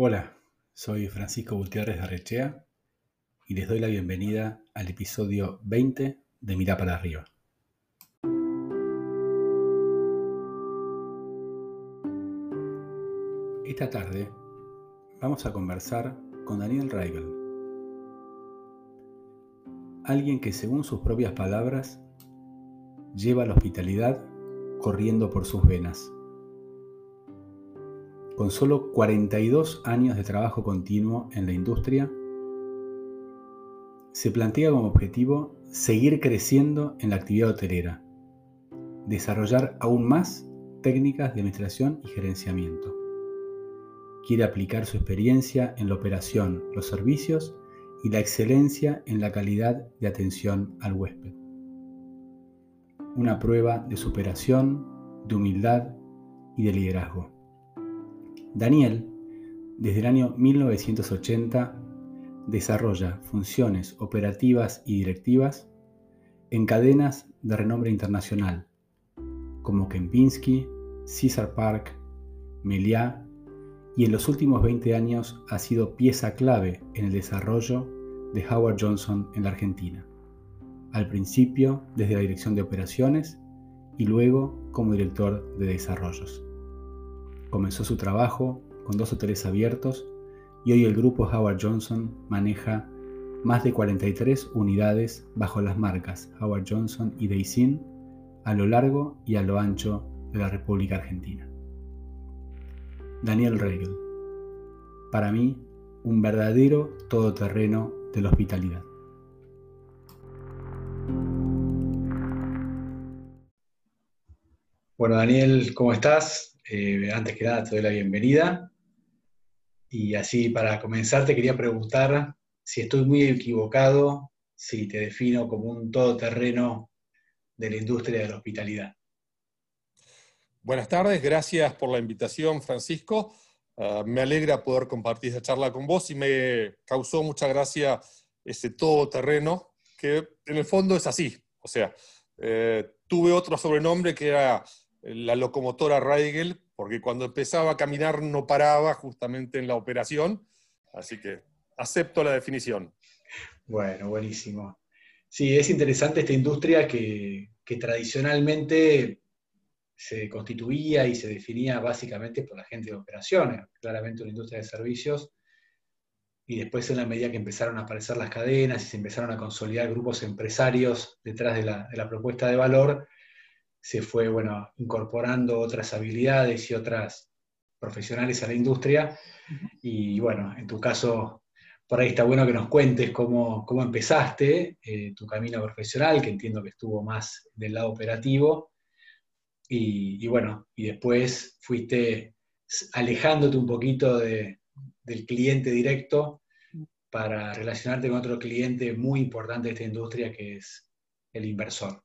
Hola, soy Francisco Gutiérrez de Arrechea y les doy la bienvenida al episodio 20 de Mirá para arriba. Esta tarde vamos a conversar con Daniel Reigel, alguien que según sus propias palabras lleva la hospitalidad corriendo por sus venas. Con solo 42 años de trabajo continuo en la industria, se plantea como objetivo seguir creciendo en la actividad hotelera, desarrollar aún más técnicas de administración y gerenciamiento. Quiere aplicar su experiencia en la operación, los servicios y la excelencia en la calidad de atención al huésped. Una prueba de superación, de humildad y de liderazgo. Daniel, desde el año 1980, desarrolla funciones operativas y directivas en cadenas de renombre internacional, como Kempinski, Caesar Park, Meliá, y en los últimos 20 años ha sido pieza clave en el desarrollo de Howard Johnson en la Argentina, al principio desde la dirección de operaciones y luego como director de desarrollos. Comenzó su trabajo con dos hoteles abiertos y hoy el grupo Howard Johnson maneja más de 43 unidades bajo las marcas Howard Johnson y Daisin a lo largo y a lo ancho de la República Argentina. Daniel Reigel, para mí un verdadero todoterreno de la hospitalidad. Bueno, Daniel, ¿cómo estás? Eh, antes que nada te doy la bienvenida. Y así para comenzar te quería preguntar si estoy muy equivocado, si te defino como un todoterreno de la industria de la hospitalidad. Buenas tardes, gracias por la invitación, Francisco. Ah, me alegra poder compartir esta charla con vos y me causó mucha gracia ese todoterreno, que en el fondo es así. O sea, eh, tuve otro sobrenombre que era la locomotora Reigel, porque cuando empezaba a caminar no paraba justamente en la operación, así que acepto la definición. Bueno, buenísimo. Sí, es interesante esta industria que, tradicionalmente se constituía y se definía básicamente por la gente de operaciones, claramente una industria de servicios, y después en la medida que empezaron a aparecer las cadenas y se empezaron a consolidar grupos empresarios detrás de la, de la propuesta de valor, se fue, bueno, incorporando otras habilidades y otras profesionales a la industria. Y bueno, en tu caso, por ahí está bueno que nos cuentes cómo, empezaste eh, tu camino profesional, que entiendo que estuvo más del lado operativo. Y, bueno, y después fuiste alejándote un poquito del cliente directo para relacionarte con otro cliente muy importante de esta industria que es el inversor.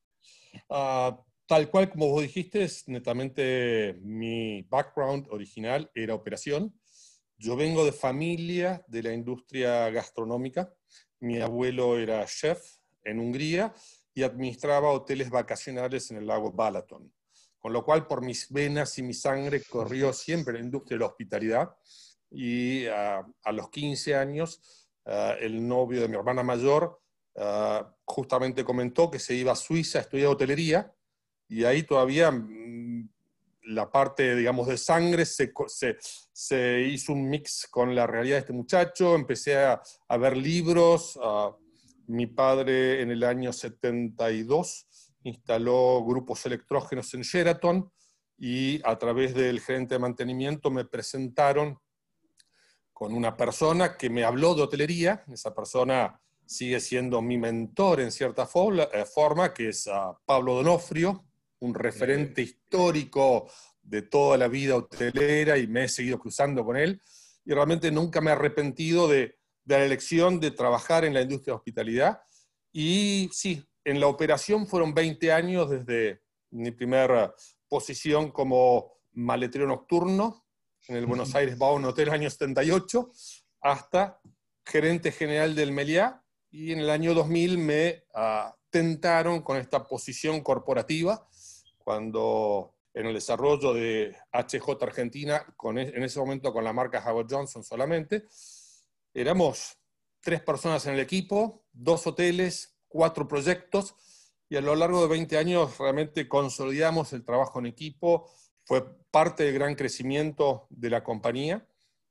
Ah, Tal cual como vos dijiste, netamente mi background original era operación. Yo vengo de familia de la industria gastronómica. Mi abuelo era chef en Hungría y administraba hoteles vacacionales en el lago Balaton. Con lo cual, por mis venas y mi sangre corrió siempre la industria de la hospitalidad. Y ah, a los 15 años, ah, el novio de mi hermana mayor ah, justamente comentó que se iba a Suiza a estudiar hotelería y ahí todavía mm, la parte, digamos, de sangre se, se, hizo un mix con la realidad de este muchacho, empecé a, ver libros, mi padre en el año 72 instaló grupos electrógenos en Sheraton y a través del gerente de mantenimiento me presentaron con una persona que me habló de hotelería, esa persona sigue siendo mi mentor en cierta eh, forma, que es Pablo Donofrio, un referente histórico de toda la vida hotelera y me he seguido cruzando con él. Y realmente nunca me he arrepentido de, la elección de trabajar en la industria de hospitalidad. Y sí, en la operación fueron 20 años desde mi primera posición como maletero nocturno en el Buenos Aires Bauen Hotel año 78 hasta gerente general del Meliá y en el año 2000 me tentaron con esta posición corporativa cuando en el desarrollo de HJ Argentina, con, e, en ese momento con la marca Howard Johnson solamente. Éramos tres personas en el equipo, dos hoteles, cuatro proyectos, y a lo largo de 20 años realmente consolidamos el trabajo en equipo, fue parte del gran crecimiento de la compañía.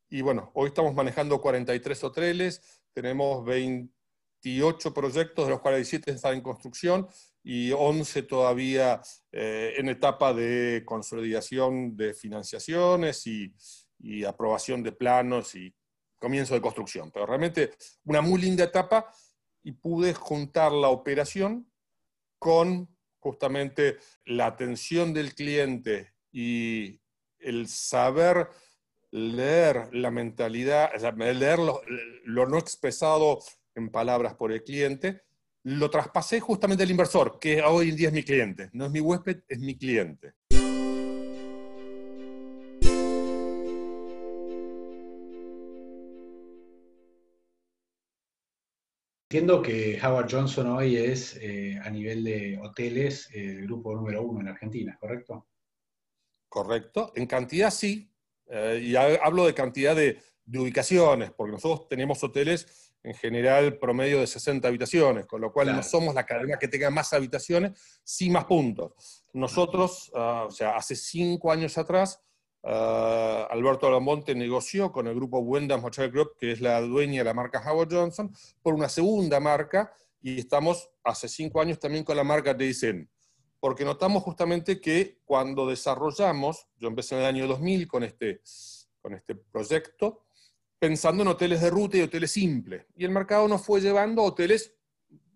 Y bueno, hoy estamos manejando 43 hoteles, tenemos 28 proyectos, de los cuales 17 están en construcción y 11 todavía eh, en etapa de consolidación de financiaciones y, y, aprobación de planos y comienzo de construcción. Pero realmente una muy linda etapa y pude juntar la operación con justamente la atención del cliente y el saber leer la mentalidad, leer lo, lo, no expresado en palabras por el cliente, lo traspasé justamente al inversor, que hoy en día es mi cliente. No es mi huésped, es mi cliente. Entiendo que Howard Johnson hoy es, eh, a nivel de hoteles, el grupo número uno en Argentina, ¿correcto? Correcto. En cantidad sí. Eh, y hablo de cantidad de, de, ubicaciones, porque nosotros tenemos hoteles en general promedio de 60 habitaciones, con lo cual claro. no somos la cadena que tenga más habitaciones, sí más puntos. Nosotros, uh, o sea, hace cinco años atrás, Uh, Alberto Lamonte negoció con el grupo Wyndham Hotel Group, que es la dueña de la marca Howard Johnson, por una segunda marca y estamos hace cinco años también con la marca Deisen. Porque notamos justamente que cuando desarrollamos, yo empecé en el año 2000 con este, con este proyecto, pensando en hoteles de ruta y hoteles simples. Y el mercado nos fue llevando a hoteles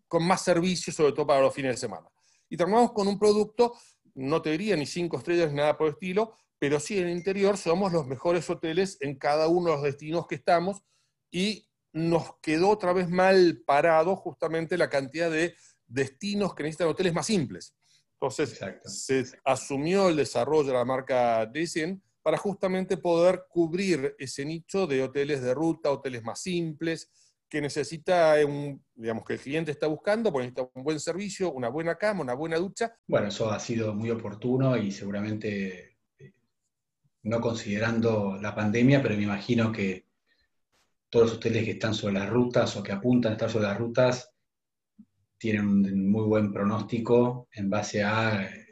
con más servicios, sobre todo para los fines de semana. Y terminamos con un producto, no te diría ni cinco estrellas ni nada por el estilo, pero sí en el interior somos los mejores hoteles en cada uno de los destinos que estamos y nos quedó otra vez mal parado justamente la cantidad de destinos que necesitan hoteles más simples. Entonces Exacto. se asumió el desarrollo de la marca Dicen para justamente poder cubrir ese nicho de hoteles de ruta, hoteles más simples, que necesita un, digamos, que el cliente está buscando, porque necesita un buen servicio, una buena cama, una buena ducha. Bueno, eso ha sido muy oportuno y seguramente no considerando la pandemia, pero me imagino que todos los hoteles que están sobre las rutas o que apuntan a estar sobre las rutas tienen un muy buen pronóstico en base a eh,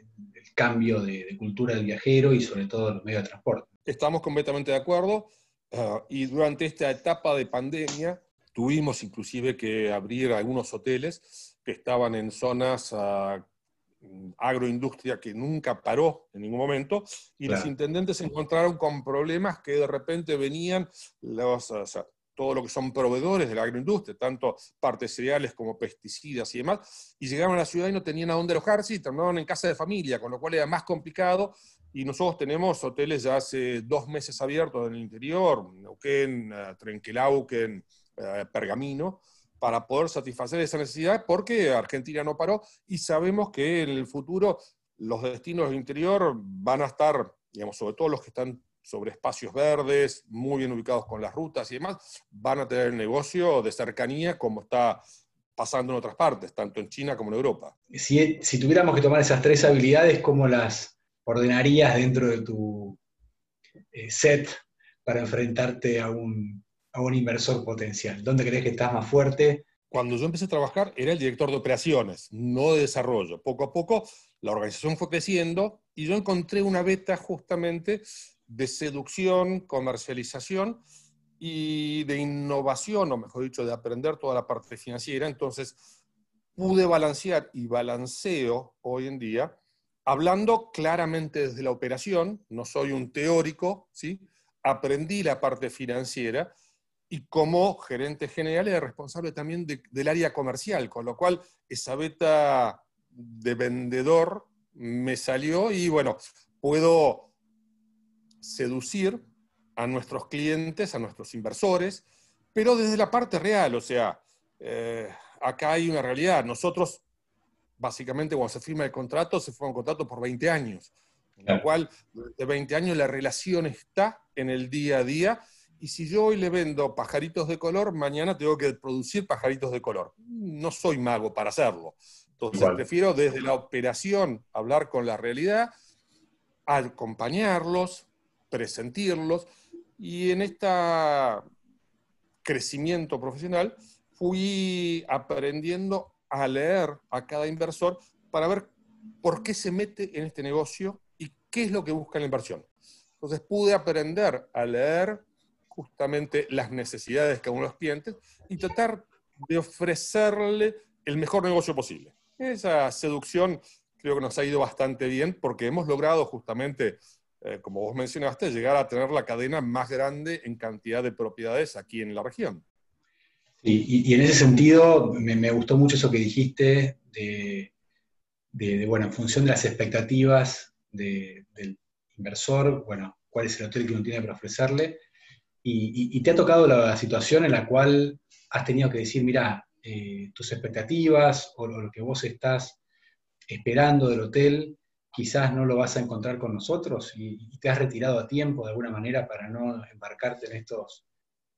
cambio de, de cultura del viajero y sobre todo los medios de transporte. Estamos completamente de acuerdo uh, y durante esta etapa de pandemia tuvimos inclusive que abrir algunos hoteles que estaban en zonas uh, agroindustria que nunca paró en ningún momento, y claro. los intendentes se encontraron con problemas que de repente venían los, o sea, todo lo que son proveedores de la agroindustria, tanto partes cereales como pesticidas y demás, y llegaron a la ciudad y no tenían a dónde alojarse y terminaron en casa de familia, con lo cual era más complicado. Y nosotros tenemos hoteles ya hace dos meses abiertos en el interior, Neuquén, uh, Trenquelauquen, uh, Pergamino, para poder satisfacer esa necesidad, porque Argentina no paró y sabemos que en el futuro los destinos del interior van a estar, digamos, sobre todo los que están sobre espacios verdes, muy bien ubicados con las rutas y demás, van a tener negocio de cercanía como está pasando en otras partes, tanto en China como en Europa. Si, si tuviéramos que tomar esas tres habilidades, ¿cómo las ordenarías dentro de tu eh, set para enfrentarte a un, a un inversor potencial? ¿Dónde crees que estás más fuerte? Cuando yo empecé a trabajar era el director de operaciones, no de desarrollo. Poco a poco la organización fue creciendo y yo encontré una beta justamente de seducción, comercialización y de innovación, o mejor dicho, de aprender toda la parte financiera. Entonces pude balancear y balanceo hoy en día, hablando claramente desde la operación, no soy un teórico, ¿sí? aprendí la parte financiera y como gerente general era responsable también de, del área comercial, con lo cual esa beta de vendedor me salió y bueno, puedo seducir a nuestros clientes, a nuestros inversores, pero desde la parte real, o sea, eh, acá hay una realidad. Nosotros, básicamente, cuando se firma el contrato, se firma un contrato por 20 años, con lo cual, de 20 años la relación está en el día a día y si yo hoy le vendo pajaritos de color, mañana tengo que producir pajaritos de color. No soy mago para hacerlo. Entonces, Igual. prefiero desde la operación hablar con la realidad acompañarlos, presentirlos, y en este crecimiento profesional fui aprendiendo a leer a cada inversor para ver por qué se mete en este negocio y qué es lo que busca la inversión. Entonces pude aprender a leer justamente las necesidades de cada uno los clientes y tratar de ofrecerle el mejor negocio posible. Esa seducción creo que nos ha ido bastante bien porque hemos logrado justamente, eh, como vos mencionaste, llegar a tener la cadena más grande en cantidad de propiedades aquí en la región. Y, en ese sentido, me, gustó mucho eso que dijiste de, bueno, en función de las expectativas del inversor, bueno, cuál es el hotel que uno tiene para ofrecerle. Y, te ha tocado la, situación en la cual has tenido que decir, mira, eh, tus expectativas o lo que vos estás esperando del hotel, quizás no lo vas a encontrar con nosotros y, te has retirado a tiempo de alguna manera para no embarcarte en estos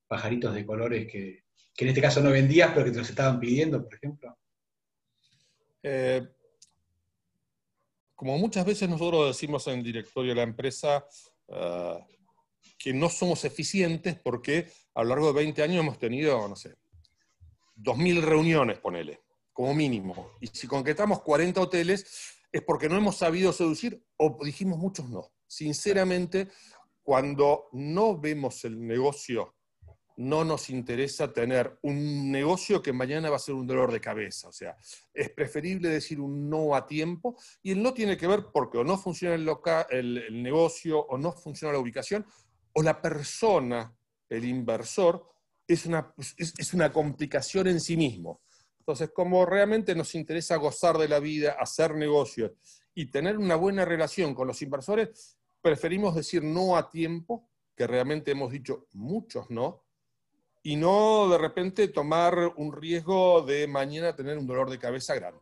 pajaritos de colores que, en este caso no vendías, pero que te los estaban pidiendo, por ejemplo. Eh, como muchas veces nosotros decimos en el directorio de la empresa, eh, que no somos eficientes porque a lo largo de 20 años hemos tenido, no sé, 2.000 reuniones, ponele como mínimo. Y si concretamos 40 hoteles, es porque no hemos sabido seducir o dijimos muchos no. Sinceramente, cuando no vemos el negocio, no nos interesa tener un negocio que mañana va a ser un dolor de cabeza. O sea, es preferible decir un no a tiempo y el no tiene que ver porque o no funciona el, el, negocio o no funciona la ubicación o la persona, el inversor, es una, es una complicación en sí mismo. Entonces, como realmente nos interesa gozar de la vida, hacer negocios y tener una buena relación con los inversores, preferimos decir no a tiempo, que realmente hemos dicho muchos no, y no de repente tomar un riesgo de mañana tener un dolor de cabeza grande.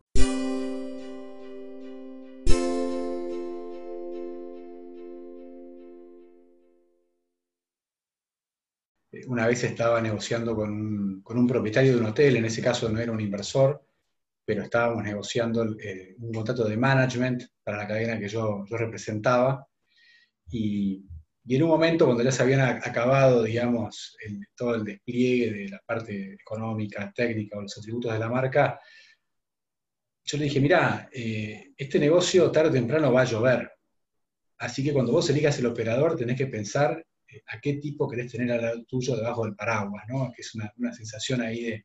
Una vez estaba negociando con un, propietario de un hotel, en ese caso no era un inversor, pero estábamos negociando eh, un contrato de management para la cadena que yo, representaba. Y, en un momento, cuando ya se habían acabado, digamos, todo el despliegue de la parte económica, técnica o los atributos de la marca, yo le dije, mira, eh, este negocio tarde o temprano va a llover. Así que cuando vos elijas el operador, tenés que pensar a qué tipo querés tener al lado tuyo debajo del paraguas, ¿no? Que es una, sensación ahí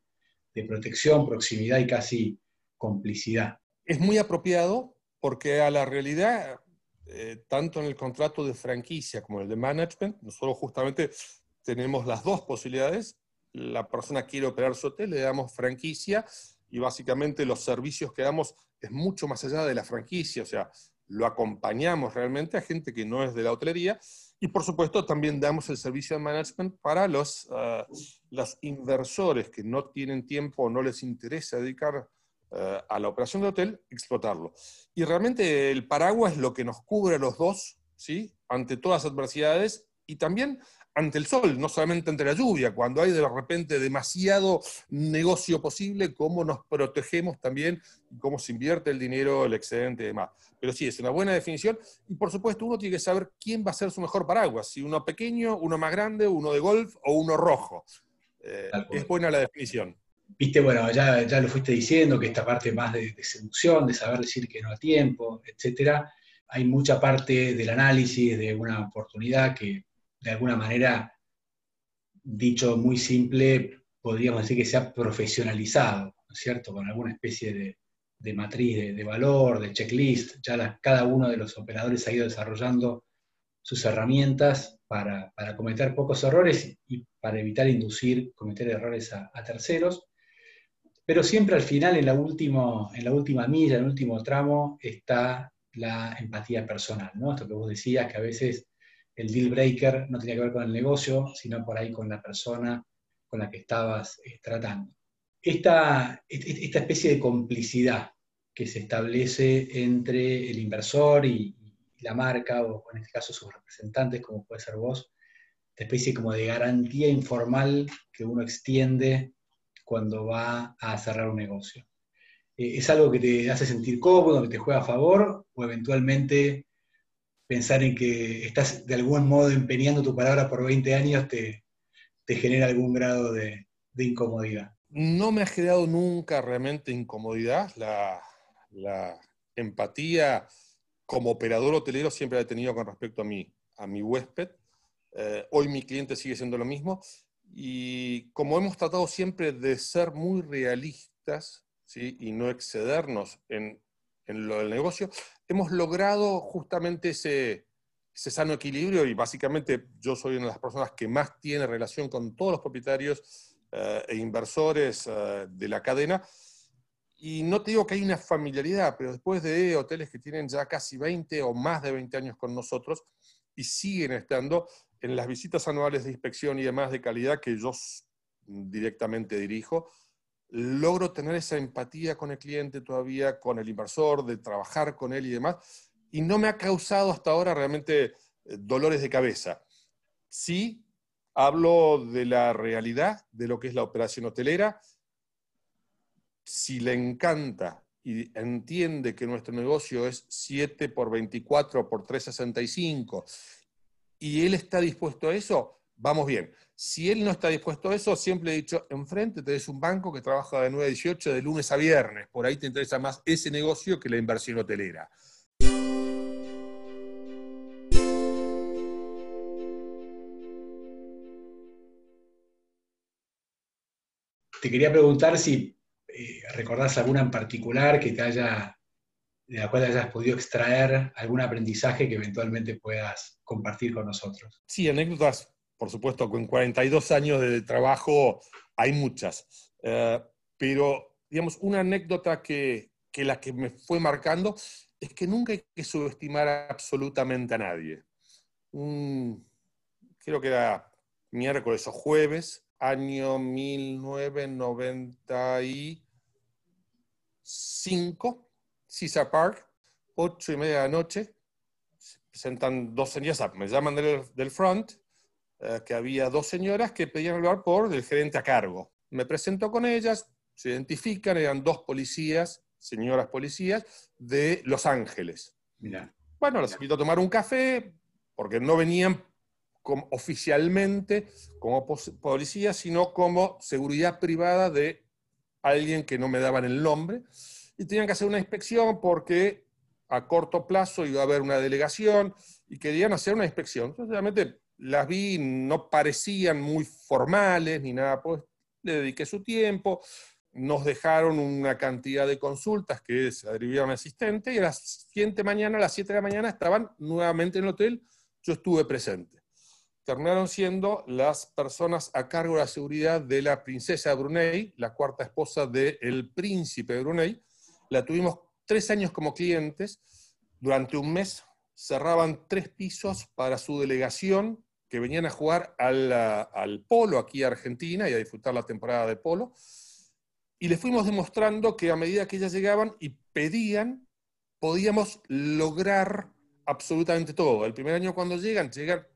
de, protección, proximidad y casi complicidad. Es muy apropiado porque a la realidad, eh, tanto en el contrato de franquicia como en el de management, nosotros justamente tenemos las dos posibilidades. La persona quiere operar su hotel, le damos franquicia y básicamente los servicios que damos es mucho más allá de la franquicia, o sea, lo acompañamos realmente a gente que no es de la hotelería y por supuesto también damos el servicio de management para los, ah, inversores que no tienen tiempo o no les interesa dedicar ah, a la operación de hotel, explotarlo. Y realmente el paraguas es lo que nos cubre a los dos, ¿sí? ante todas las adversidades y también ante el sol, no solamente ante la lluvia, cuando hay de repente demasiado negocio posible, cómo nos protegemos también, cómo se invierte el dinero, el excedente y demás. Pero sí, es una buena definición y por supuesto uno tiene que saber quién va a ser su mejor paraguas, si uno pequeño, uno más grande, uno de golf o uno rojo. Eh, es buena la definición. Viste, bueno, ya, ya lo fuiste diciendo, que esta parte más de, de seducción, de saber decir que no a tiempo, etcétera, hay mucha parte del análisis de una oportunidad que de alguna manera, dicho muy simple, podríamos decir que se ha profesionalizado, ¿no es cierto? Con alguna especie de, matriz de, valor, de checklist. Ya cada uno de los operadores ha ido desarrollando sus herramientas para, cometer pocos errores y para evitar inducir, cometer errores a, terceros. Pero siempre al final, en la, en la última milla, en el último tramo, está la empatía personal, ¿no? Esto que vos decías, que a veces el deal breaker no tenía que ver con el negocio, sino por ahí con la persona con la que estabas eh, tratando. Esta, especie de complicidad que se establece entre el inversor y, la marca, o en este caso sus representantes, como puede ser vos, esta especie como de garantía informal que uno extiende cuando va a cerrar un negocio. Eh, ¿Es algo que te hace sentir cómodo, que te juega a favor, o eventualmente pensar en que estás de algún modo empeñando tu palabra por 20 años te, genera algún grado de, incomodidad. No me ha generado nunca realmente incomodidad. La, empatía como operador hotelero siempre la he tenido con respecto a mi, a mi huésped. Eh, hoy mi cliente sigue siendo lo mismo. Y como hemos tratado siempre de ser muy realistas ¿sí? y no excedernos en, en lo del negocio, hemos logrado justamente ese, ese sano equilibrio y básicamente yo soy una de las personas que más tiene relación con todos los propietarios eh, e inversores eh, de la cadena. Y no te digo que hay una familiaridad, pero después de hoteles que tienen ya casi 20 o más de 20 años con nosotros y siguen estando en las visitas anuales de inspección y demás de calidad que yo directamente dirijo, logro tener esa empatía con el cliente todavía, con el inversor, de trabajar con él y demás, y no me ha causado hasta ahora realmente eh, dolores de cabeza. Sí, hablo de la realidad de lo que es la operación hotelera. Si le encanta y entiende que nuestro negocio es 7 por 24 por 365 y él está dispuesto a eso, vamos bien. Si él no está dispuesto a eso, siempre he dicho, enfrente tenés un banco que trabaja de 9 a 18 de lunes a viernes. Por ahí te interesa más ese negocio que la inversión hotelera. Te quería preguntar si eh, recordás alguna en particular que te haya, de la cual hayas podido extraer algún aprendizaje que eventualmente puedas compartir con nosotros. Sí, anécdotas, por supuesto, con 42 años de trabajo hay muchas, eh, pero digamos, una anécdota que, que la que me fue marcando es que nunca hay que subestimar absolutamente a nadie. creo que era miércoles o jueves, año 1995, Caesar Park, ocho y media de la noche, presentan dos señoras, me llaman del, front, que había dos señoras que pedían hablar por el gerente a cargo. Me presento con ellas, se identifican, eran dos policías, señoras policías, de Los Ángeles. Bueno, las invito a tomar un café, porque no venían como, oficialmente como policía, sino como seguridad privada de alguien que no me daban el nombre. Y tenían que hacer una inspección porque a corto plazo iba a haber una delegación y querían hacer una inspección. Entonces, realmente las vi, no parecían muy formales ni nada, pues le dediqué su tiempo, nos dejaron una cantidad de consultas que se derivaron al asistente y a la siguiente mañana, a las 7 de la mañana, estaban nuevamente en el hotel, yo estuve presente terminaron siendo las personas a cargo de la seguridad de la princesa de Brunei, la cuarta esposa del príncipe de Brunei. La tuvimos tres años como clientes. Durante un mes cerraban tres pisos para su delegación que venían a jugar al, al polo aquí a Argentina y a disfrutar la temporada de polo. Y les fuimos demostrando que a medida que ellas llegaban y pedían, podíamos lograr absolutamente todo. El primer año cuando llegan, llegan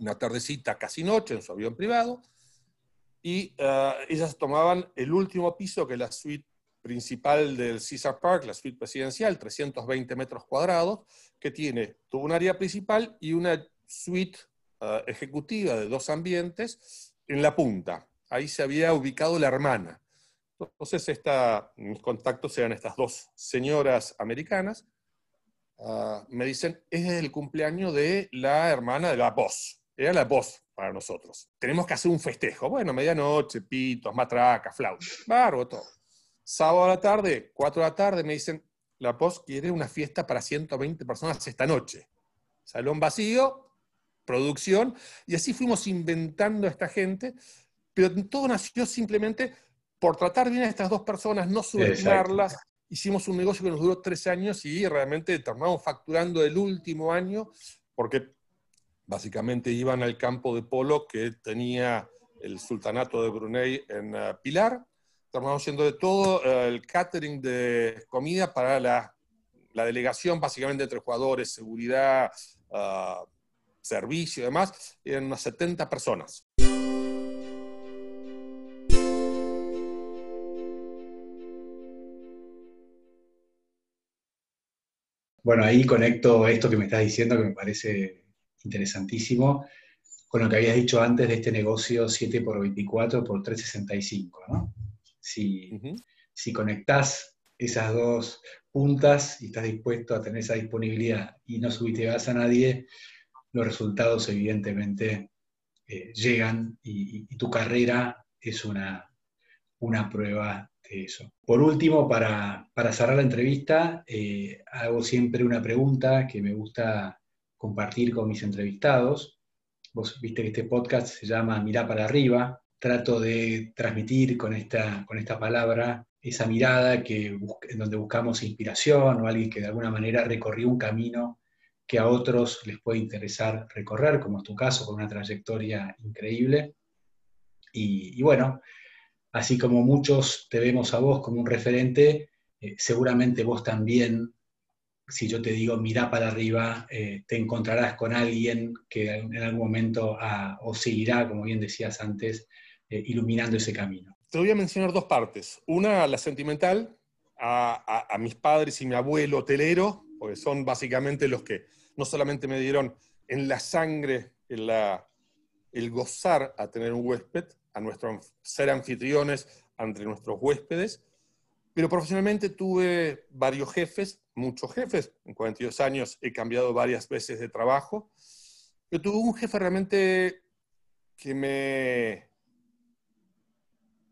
una tardecita casi noche en su avión privado, y eh, ellas tomaban el último piso, que es la suite principal del Caesar Park, la suite presidencial, 320 metros cuadrados, que tiene todo un área principal y una suite eh, ejecutiva de dos ambientes en la punta. Ahí se había ubicado la hermana. Entonces, esta, mis contactos eran estas dos señoras americanas. Eh, me dicen, es el cumpleaños de la hermana de la voz era la voz para nosotros. Tenemos que hacer un festejo. Bueno, medianoche, pitos, matracas, flautas, barro, todo. Sábado a la tarde, 4 de la tarde, me dicen, la voz quiere una fiesta para 120 personas esta noche. Salón vacío, producción, y así fuimos inventando a esta gente, pero todo nació simplemente por tratar bien a estas dos personas, no subestimarlas. Hicimos un negocio que nos duró tres años y realmente terminamos facturando el último año, porque Básicamente iban al campo de polo que tenía el sultanato de Brunei en eh, Pilar. Estamos haciendo de todo eh, el catering de comida para la, delegación, básicamente entre jugadores, seguridad, uh, servicio y demás. Eran unas 70 personas. Bueno, ahí conecto esto que me estás diciendo que me parece interesantísimo con lo que habías dicho antes de este negocio 7 por 24 por 365, ¿no? Si, si conectás esas dos puntas y estás dispuesto a tener esa disponibilidad y no subiste gas a nadie, los resultados evidentemente eh, llegan y, tu carrera es una, una prueba de eso. Por último, para, cerrar la entrevista, eh, hago siempre una pregunta que me gusta compartir con mis entrevistados. Vos viste que este podcast se llama Mirá para arriba. Trato de transmitir con esta, con esta palabra esa mirada que en donde buscamos inspiración o alguien que de alguna manera recorrió un camino que a otros les puede interesar recorrer, como es tu caso, con una trayectoria increíble. Y, bueno, así como muchos te vemos a vos como un referente, eh, seguramente vos también, si yo te digo mira para arriba, eh, te encontrarás con alguien que en algún momento ah, os seguirá, como bien decías antes, eh, iluminando ese camino. Te voy a mencionar dos partes. Una, la sentimental, a, a mis padres y mi abuelo hotelero, porque son básicamente los que no solamente me dieron en la sangre el, el gozar a tener un huésped, a nuestro, ser anfitriones entre nuestros huéspedes, pero profesionalmente tuve varios jefes, muchos jefes. En 42 años he cambiado varias veces de trabajo. Yo tuve un jefe realmente que me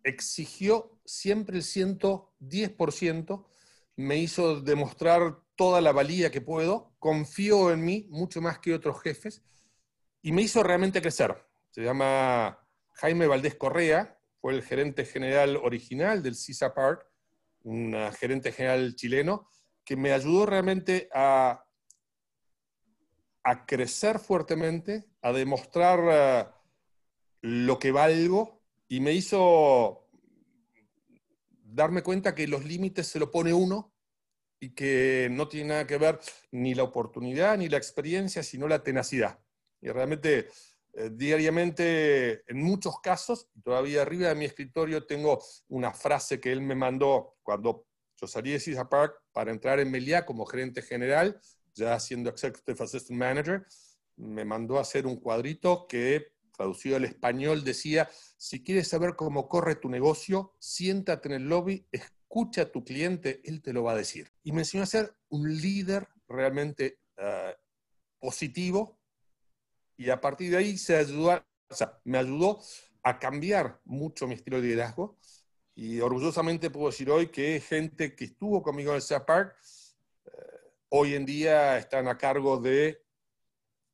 exigió siempre el 110%, me hizo demostrar toda la valía que puedo, confío en mí mucho más que otros jefes y me hizo realmente crecer. Se llama Jaime Valdés Correa, fue el gerente general original del CISA Park, un gerente general chileno, que me ayudó realmente a, a crecer fuertemente, a demostrar eh, lo que valgo y me hizo darme cuenta que los límites se lo pone uno y que no tiene nada que ver ni la oportunidad ni la experiencia, sino la tenacidad. Y realmente, eh, diariamente, en muchos casos, todavía arriba de mi escritorio tengo una frase que él me mandó cuando yo salí de Cisa Park para entrar en Meliá como gerente general, ya siendo Executive Assistant Manager, me mandó a hacer un cuadrito que, traducido al español, decía, si quieres saber cómo corre tu negocio, siéntate en el lobby, escucha a tu cliente, él te lo va a decir. Y me enseñó a ser un líder realmente eh, positivo y a partir de ahí se ayudó, me ayudó a cambiar mucho mi estilo de liderazgo y orgullosamente puedo decir hoy que gente que estuvo conmigo en el Park eh, hoy en día están a cargo de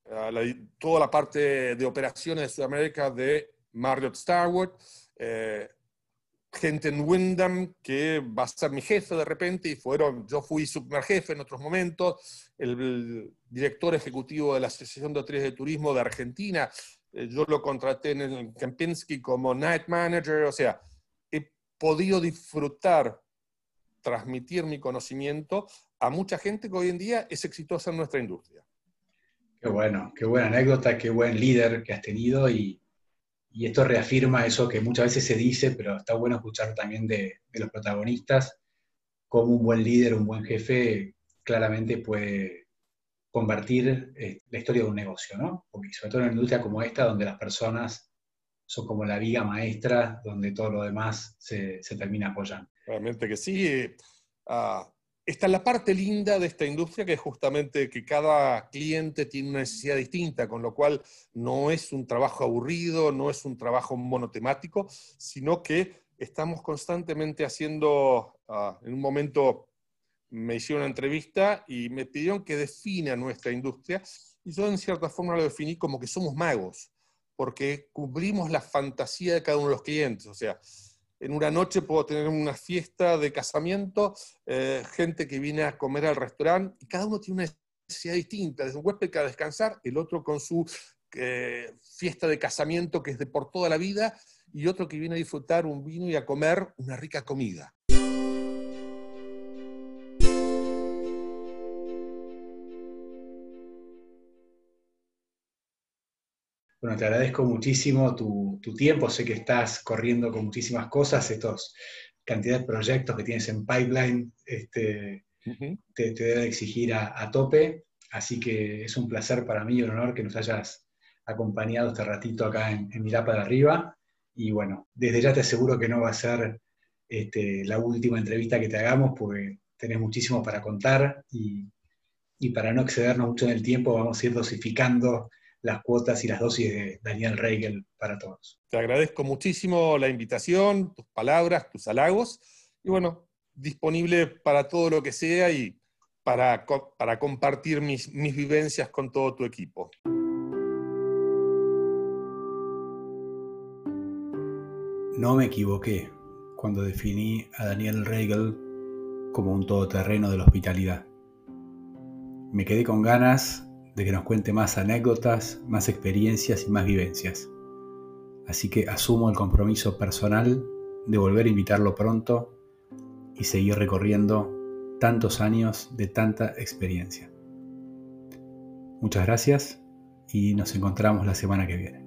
eh, toda la parte de operaciones de Sudamérica de Marriott Starwood, gente en Wyndham que va a ser mi jefe de repente y fueron, yo fui jefe en otros momentos, el, director ejecutivo de la Asociación de Hoteles de Turismo de Argentina, eh, yo lo contraté en el Kempinski como night manager, o sea, he podido disfrutar, transmitir mi conocimiento a mucha gente que hoy en día es exitosa en nuestra industria. Qué bueno, qué buena anécdota, qué buen líder que has tenido y y esto reafirma eso que muchas veces se dice, pero está bueno escuchar también de, los protagonistas, cómo un buen líder, un buen jefe claramente puede convertir eh, la historia de un negocio, ¿no? Porque sobre todo en una industria como esta, donde las personas son como la viga maestra, donde todo lo demás se, termina apoyando. Realmente que sí. Uh, está la parte linda de esta industria, que es justamente que cada cliente tiene una necesidad distinta, con lo cual no es un trabajo aburrido, no es un trabajo monotemático, sino que estamos constantemente haciendo, ah, en un momento me hicieron una entrevista y me pidieron que defina nuestra industria, y yo en cierta forma lo definí como que somos magos, porque cubrimos la fantasía de cada uno de los clientes, o sea, en una noche puedo tener una fiesta de casamiento, eh, gente que viene a comer al restaurante, y cada uno tiene una necesidad distinta. Desde un huésped que a descansar, el otro con su eh, fiesta de casamiento que es de por toda la vida, y otro que viene a disfrutar un vino y a comer una rica comida. Bueno, te agradezco muchísimo tu, tiempo. Sé que estás corriendo con muchísimas cosas, estos cantidad de proyectos que tienes en pipeline. Este, te, debe exigir a, tope. Así que es un placer para mí y un honor que nos hayas acompañado este ratito acá en, en Mirapa de Arriba. Y bueno, desde ya te aseguro que no va a ser este, la última entrevista que te hagamos, porque tenés muchísimo para contar y, y para no excedernos mucho en el tiempo, vamos a ir dosificando las cuotas y las dosis de Daniel Reigel para todos. Te agradezco muchísimo la invitación, tus palabras, tus halagos, y bueno, disponible para todo lo que sea y para, para compartir mis, mis vivencias con todo tu equipo. No me equivoqué cuando definí a Daniel Reigel como un todoterreno de la hospitalidad. Me quedé con ganas de que nos cuente más anécdotas, más experiencias y más vivencias. Así que asumo el compromiso personal de volver a invitarlo pronto y seguir recorriendo tantos años de tanta experiencia. Muchas gracias y nos encontramos la semana que viene.